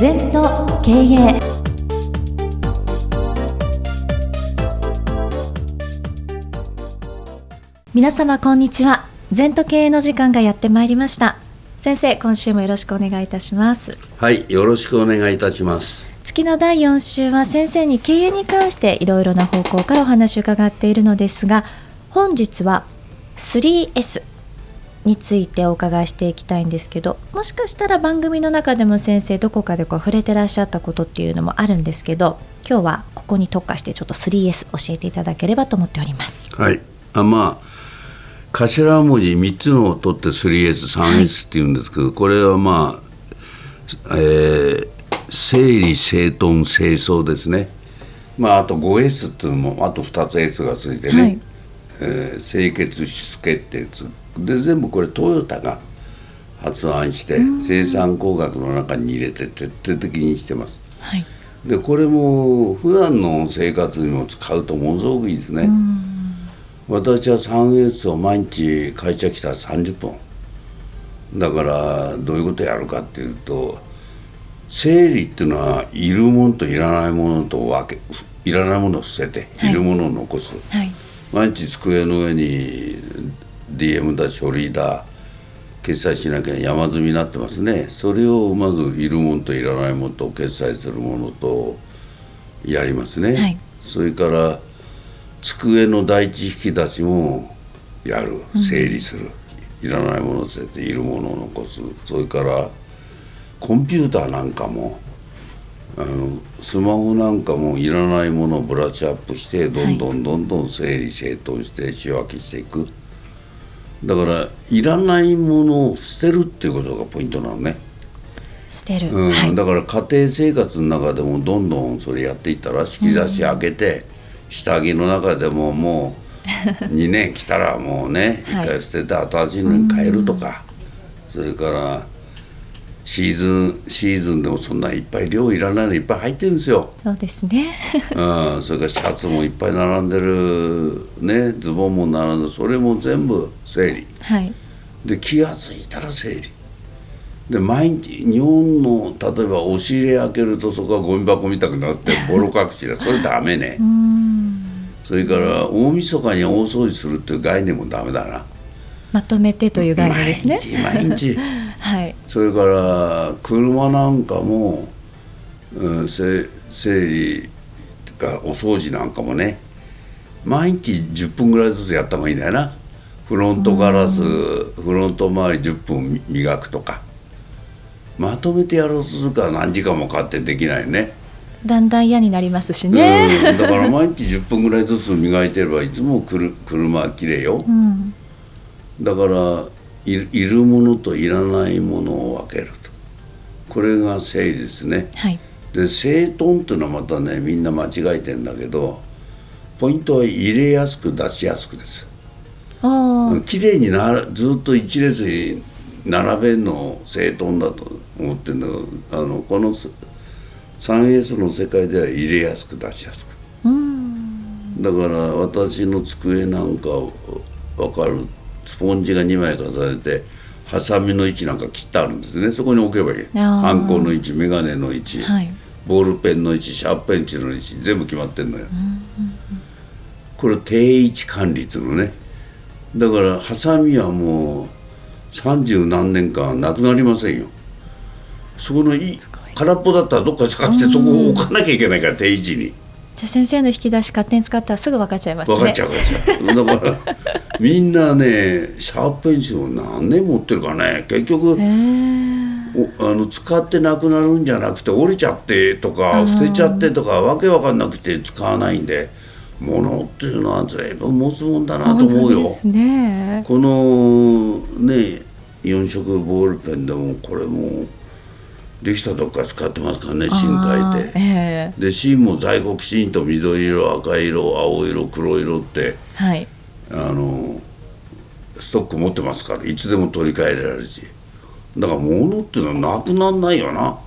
全と経営皆様こんにちは。全と経営の時間がやってまいりました。先生今週もよろしくお願いいたします。はいよろしくお願いいたします。月の第4週は先生に経営に関していろいろな方向からお話を伺っているのですが本日は 3S についてお伺いしていきたいんですけどもしかしたら番組の中でも先生どこかでこう触れてらっしゃったことっていうのもあるんですけど今日はここに特化してちょっと 3S 教えていただければと思っております。はい。あまあ頭文字3つのを取って 3S3S っていうんですけど、はい、これはまあ、えー、整理整頓清掃ですね。まああと 5S っていうのもあと2つ S がついてね、はい、えー、清潔質決定で全部これトヨタが発案して生産工学の中に入れて徹底的にしてます、はい、でこれも普段の生活にも使うとものすごくいいですね。私は 3S を毎日会社来たら30分だからどういうことやるかっていうと整理っていうのはいるものといらないものと分けいらないものを捨てて、はい、いるものを残す、はい、毎日机の上に DM だ書類だ決済しなきゃ山積みになってますね。それをまずいるものといらないものと決済するものとやりますね、はい、それから机の第一引き出しもやる。整理する、うん、いらないものを捨てているものを残す。それからコンピューターなんかもあのスマホなんかもいらないものをブラッシュアップしてどんどんどんどん整理整頓して仕分けしていく、だからいらないものを捨てるっていうことがポイントなのね。捨てる、うん、はい、だから家庭生活の中でもどんどんそれやっていったら引き出し開けて、うん、下着の中でももう 2年来たらもうね一回捨てて新しいのに変えるとか、それからシーズンシーズンでもそんないっぱい量いらないのいっぱい入ってるんですよ。そうですね。うん。それからシャツもいっぱい並んでるね。ズボンも並んでそれも全部整理。はい。で気が付いたら整理。で毎日日本の例えば押し入れ開けるとそこがゴミ箱みたくなって ボロ隠しでそれダメね。それから大晦日に大掃除するっていう概念もダメだな。まとめてという概念ですね。毎日毎日はい、それから車なんかも、うん、整理とかお掃除なんかもね毎日10分ぐらいずつやった方がいいんだよな。フロントガラスフロント周り10分磨くとか。まとめてやろうとするから何時間もかかってできないね。だんだん嫌になりますしね、うん、だから毎日10分ぐらいずつ磨いてればいつもくる車は綺麗よ、うん、だからいるものといらないものを分けると。これが整理ですね、はい、で整頓っていうのはまたねみんな間違えてんだけどポイントは入れやすく出しやすくです。きれいになずっと一列に並べるの整頓だと思ってるんだけどあのこの 3S の世界では入れやすく出しやすく。だから私の机なんか分かるスポンジが2枚重ねてハサミの位置なんか切ってあるんですね。そこに置けばいい。ハンコの位置眼鏡の位置、はい、ボールペンの位置シャープペンチの位置全部決まってんのよ、うんうんうん、これ定位置管理っていうのね。だからハサミはもう三十何年間なくなりませんよ。そこのいい。空っぽだったらどっか探してそこを置かなきゃいけないから定位置に。じゃあ先生の引き出し勝手に使ったらすぐ分かっちゃいますね。分かっちゃう分かっちゃう。だからみんなねシャープペンシルを何年持ってるかね結局あの使ってなくなるんじゃなくて折れちゃってとか捨てちゃってとかわけわかんなくて使わないんで物っていうのは随分持つもんだなと思うよ。ね、このね4色ボールペンでもこれもできたとこから使ってますからね芯書いて、えー、で芯も在庫きちんと緑色赤色青色黒色って、はい、あのストック持ってますからいつでも取り替えられるし。だから物っていうのはなくならないよな。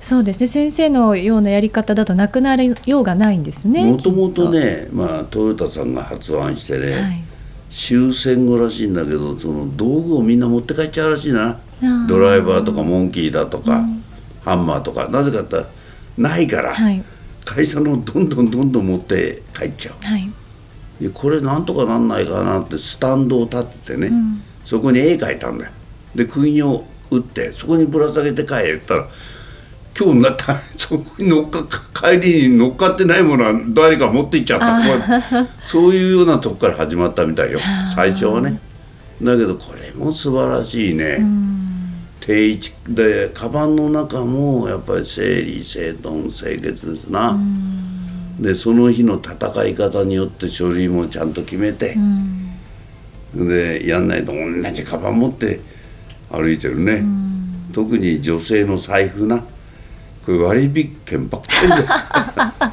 そうですね。先生のようなやり方だとなくなるようがないんですねもと。もとねまあトヨタさんが発案してね、はい、終戦後らしいんだけどその道具をみんな持って帰っちゃうらしいなドライバーとかモンキーだとか、うん、ハンマーとかなぜかってないから、はい。会社のどんどんどんどん持って帰っちゃう。はい。でこれなんとかなんないかなってスタンドを立ててね、ん。そこに絵描いたんだよ。で釘を打ってそこにぶら下げて帰ったら今日なった そこに乗っか帰りに乗っかってないものは誰か持って行っちゃった。そういうようなとこから始まったみたいよ。最初はね。だけどこれも素晴らしいね、定位置。でカバンの中もやっぱり整理整頓清潔ですな、でその日の戦い方によって書類もちゃんと決めて、でやんないと同じカバン持って歩いてるね、特に女性の財布な。これ割引券ばっかりだ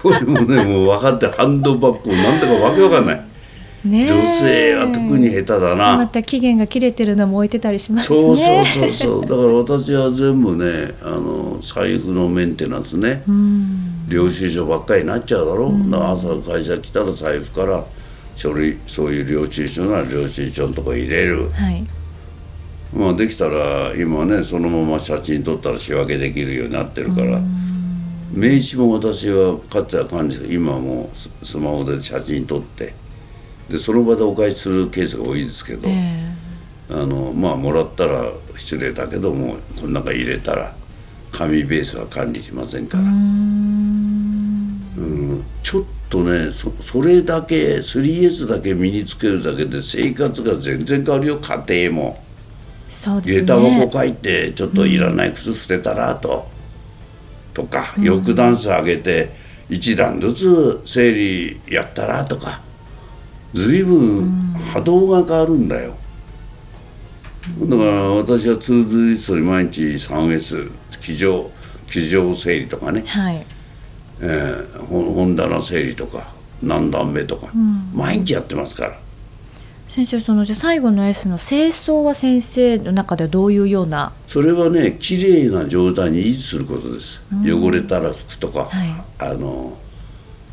これもねもう分かってハンドバッグもなんだかわけわかんない女性は特に下手だな、また期限が切れてるのも置いてたりしますね。そうそうそうそう。だから私は全部ねあの財布のメンテナンスね、うん。領収書ばっかりになっちゃうだろ、だから朝会社来たら財布から書類そういう領収書なら領収書のとこ入れる。はい。まあできたら今ねそのまま写真撮ったら仕分けできるようになってるから。名刺も私はかつては管理して今はもうススマホで写真撮ってでその場でお返しするケースが多いですけど、えあのまあもらったら失礼だけどもこの中入れたら紙ベースは管理しませんから、えうーん。うん。ちょっとねそそれだけ 3S だけ身につけるだけで生活が全然変わるよ家庭も。そうです下駄ね箱書いてちょっといらない靴捨てたらと、とか翼ダンス上げて一段ずつ整理やったらとか随分波動が変わるんだよ、だから私はツーズリストに毎日 3S 机上机上整理とかね、はい。えー本本棚整理とか何段目とか、毎日やってますから。先生そのじゃあ最後の S の清掃は先生の中ではどういうような？それはね綺麗な状態に維持することです、汚れたら拭くとか、はい。あの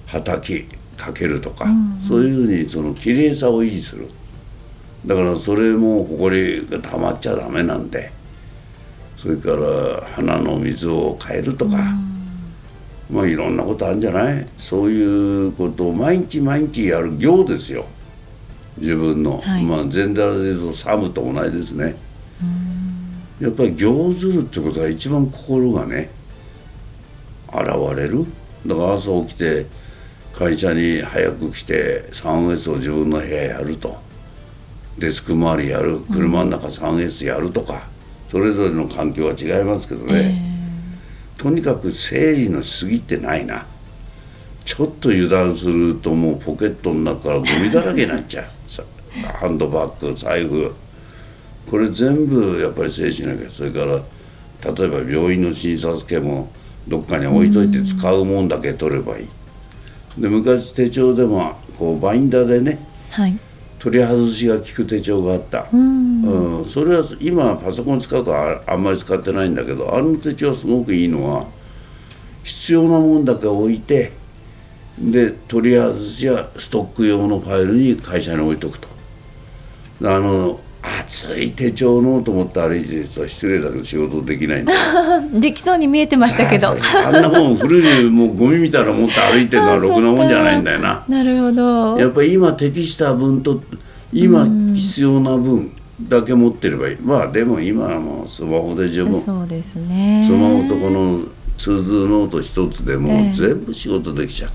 はたきかけるとか、そういうふうにその綺麗さを維持する。だからそれもほこりが溜まっちゃダメなんでそれから花の水を変えるとか、まあいろんなことあるんじゃない？そういうことを毎日毎日やる行ですよ。自分の、はい。まあ禅寺で言うとサムと同じですね。やっぱり行ずるってことが一番心がね現れる。だから朝起きて会社に早く来て 3S を自分の部屋やると。デスク周りやる。車の中 3S やるとか、それぞれの環境は違いますけどね、とにかく整理のしすぎってないな。ちょっと油断するともうポケットの中からゴミだらけになっちゃう。さハンドバッグ財布。これ全部やっぱり整理しなきゃ。それから例えば病院の診察券もどっかに置いといて使うもんだけ取ればいいで昔手帳でもこうバインダーでねはい。取り外しが効く手帳があった、うん。うん、それは今パソコン使うからああんまり使ってないんだけどあの手帳はすごくいいのは必要なもんだけ置いてで取り外しはストック用のファイルに会社に置いとくと。あの厚い手帳のと思って歩いてる人は失礼だけど仕事できないんだ。よ できそうに見えてましたけど。あんなもん古いもうゴミみたいなの持って歩いてるのは ろくなもんじゃないんだよな。なるほど。やっぱり今適した分と今必要な分だけ持ってればいい。まあでも今はもうスマホで十分。スそうですね。マホとこの通ずノート一つでもええ。全部仕事できちゃう。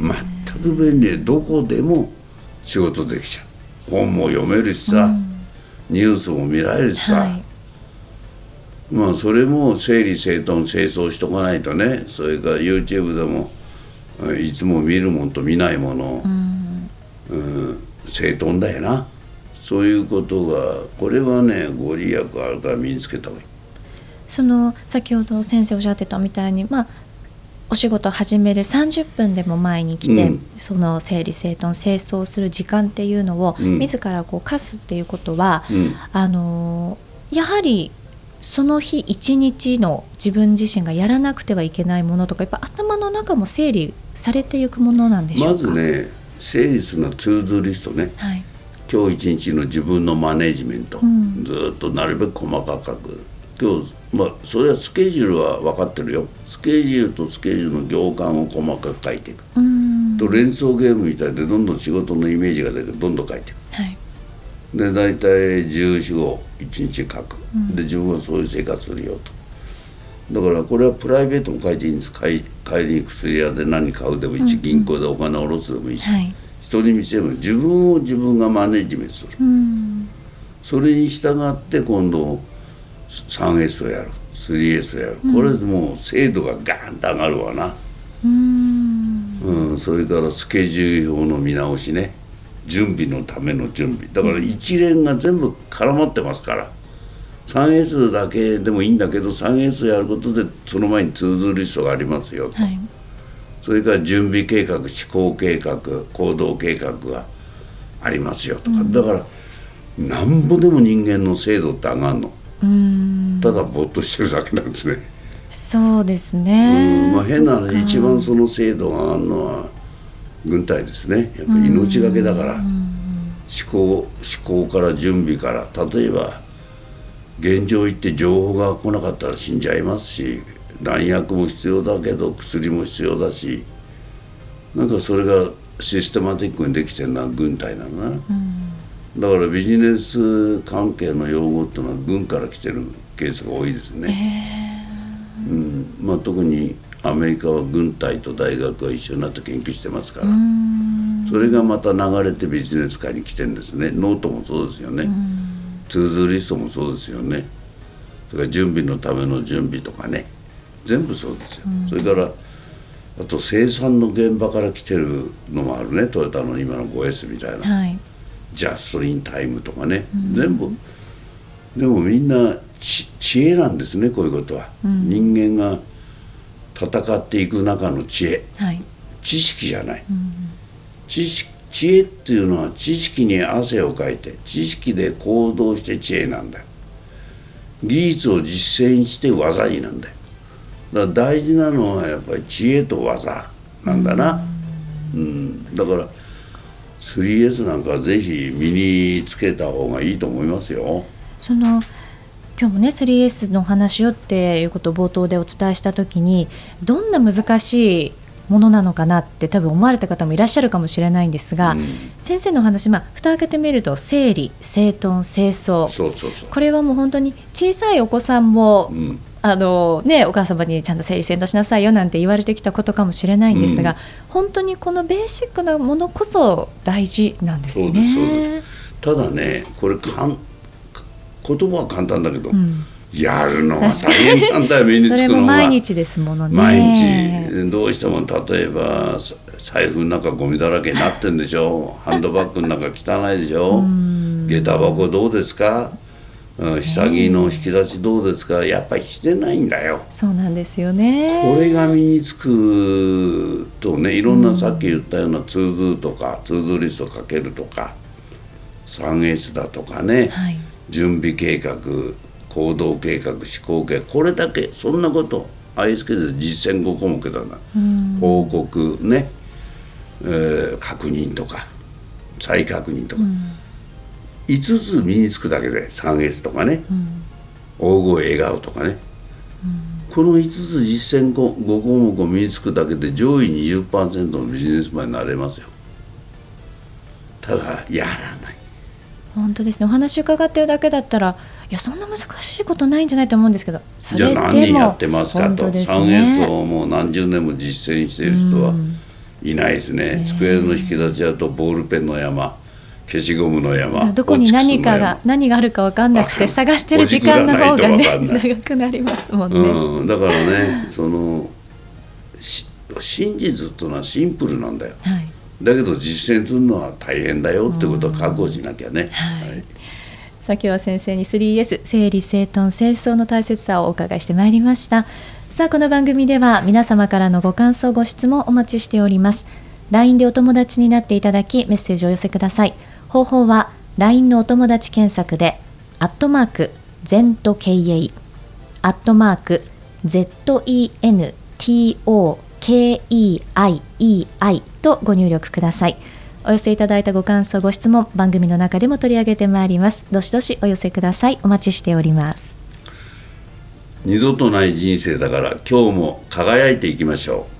全く便利でどこでも仕事できちゃう本も読めるしさ、ニュースも見られるしさ、はい。まあそれも整理整頓清掃しとかないとねそれから YouTube でもえいつも見るもんと見ないもの、うん、整頓だよな。そういうことがこれはねご利益あるから身につけた方がいい。その先ほど先生おっしゃってたみたいにまあお仕事始める30分でも前に来て、うん。その整理整頓清掃する時間っていうのを、うん。自らこう課すっていうことは、うん。あのーやはりその日一日の自分自身がやらなくてはいけないものとかやっぱ頭の中も整理されていくものなんでしょうか？まずね整理するのはツードゥリストね。はい、今日一日の自分のマネジメント、ん。ずーっとなるべく細かく今日まあそれはスケジュールは分かってるよ。スケジュールとスケジュールの行間を細かく書いていく。うん。と連想ゲームみたいでどんどん仕事のイメージが出てどんどん書いていく。はい。で大体14号1日書く。で自分はそういう生活するよと。だからこれはプライベートも書いていいんです。帰帰りに薬屋で何買うでもいいし、銀行でお金を下ろすでもいいし、はい。人に見せる。も自分を自分がマネジメントする。うん。それに従って今度 3S をやる 3S をやる、これでもう精度がガーンと上がるわな、うん。うん、それからスケジュール表の見直しね。準備のための準備。だから一連が全部絡まってますから。3S だけでもいいんだけど 3S やることでその前にツーズリストがありますよと、はい。それから準備計画思考計画行動計画がありますよとか、だからなんぼでも人間の精度って上がるの。うんただぼーっとしてるだけなんですね。そうですうねん。まあ、変な話一番その精度が上がるのは軍隊ですね。やっぱり命がけだから。思考思考から準備から。例えば現状行って情報が来なかったら死んじゃいますし弾薬も必要だけど薬も必要だしなんかそれがシステマティックにできてるのは軍隊なのな、だからビジネス関係の用語っていうのは軍から来てるケースが多いですね。うん。まあ、特にアメリカは軍隊と大学が一緒になって研究してますから、それがまた流れてビジネス界に来てるんですね。ノートもそうですよね、ツーズリストもそうですよね。それから準備のための準備とかね。全部そうですよ、それからあと生産の現場から来てるのもあるね。トヨタの今の 5S みたいな、はいジャストインタイムとかね、全部。でもみんな知知恵なんですねこういうことは、人間が戦っていく中の知恵。はい。知識じゃない、知識知恵っていうのは知識に汗をかいて知識で行動して知恵なんだよ。技術を実践して技になんだよ。だから大事なのはやっぱり知恵と技なんだな、うん、だから 3S なんかはぜひ身につけた方がいいと思いますよ。その今日もね 3S の話よっていうことを冒頭でお伝えした時にどんな難しいものなのかなって多分思われた方もいらっしゃるかもしれないんですが、うん先生のお話、まあ、蓋開けてみると整理整頓清掃そうそうそう。これはもう本当に小さいお子さんも、うん、あのね、お母様にちゃんと整理整頓しなさいよなんて言われてきたことかもしれないんですが、うん。本当にこのベーシックなものこそ大事なんですね。で。ただねこれかん言葉は簡単だけど、うん。やるのは大変なんだよ身につそれくのが。も毎日ですものね。毎日。どうしても例えばさ財布の中ゴミだらけになってんでしょ。ハンドバッグの中汚いでしょ。下駄箱どうですか、うん、下着の引き出しどうですか？やっぱりしてないんだよ。そうなんですよね。これが身につくとねいろんなさっき言ったようなツーズとかツーズリストかけるとか 3S だとかね、はい。準備計画行動計画思考計画これだけそんなこと ISK で実践5項目だな、報告ね、えー確認とか再確認とか、5つ身につくだけで 3S とかね、大声笑顔とかね、この5つ実践5項目を身につくだけで上位20%のビジネスマンになれますよ。ただやらない。本当ですね。お話伺ってるだけだったら、いやそんな難しいことないんじゃないと思うんですけど、そじゃあれでも何人やってますかと、本当です 3S ね。をもう何十年も実践している人はいないですね、机の引き出しだとボールペンの山消しゴムの山。どこに何かが何があるか分かんなくて探してる時間の方がね長くなりますもんね。うん、だからねそのし真実というのはシンプルなんだよ。はい。だけど実践するのは大変だよってことは覚悟しなきゃね、はい。さあ今日は先生に 3S 整理整頓清掃の大切さをお伺いしてまいりました。さあこの番組では皆様からのご感想ご質問お待ちしております。LINE でお友達になっていただきメッセージをお寄せください方法は LINE のお友達検索でアットマーク ZENTOKEI アットマーク ZENTOKEIEI とご入力ください。お寄せいただいたご感想ご質問番組の中でも取り上げてまいります。どしどしお寄せください。お待ちしております。二度とない人生だから今日も輝いていきましょう。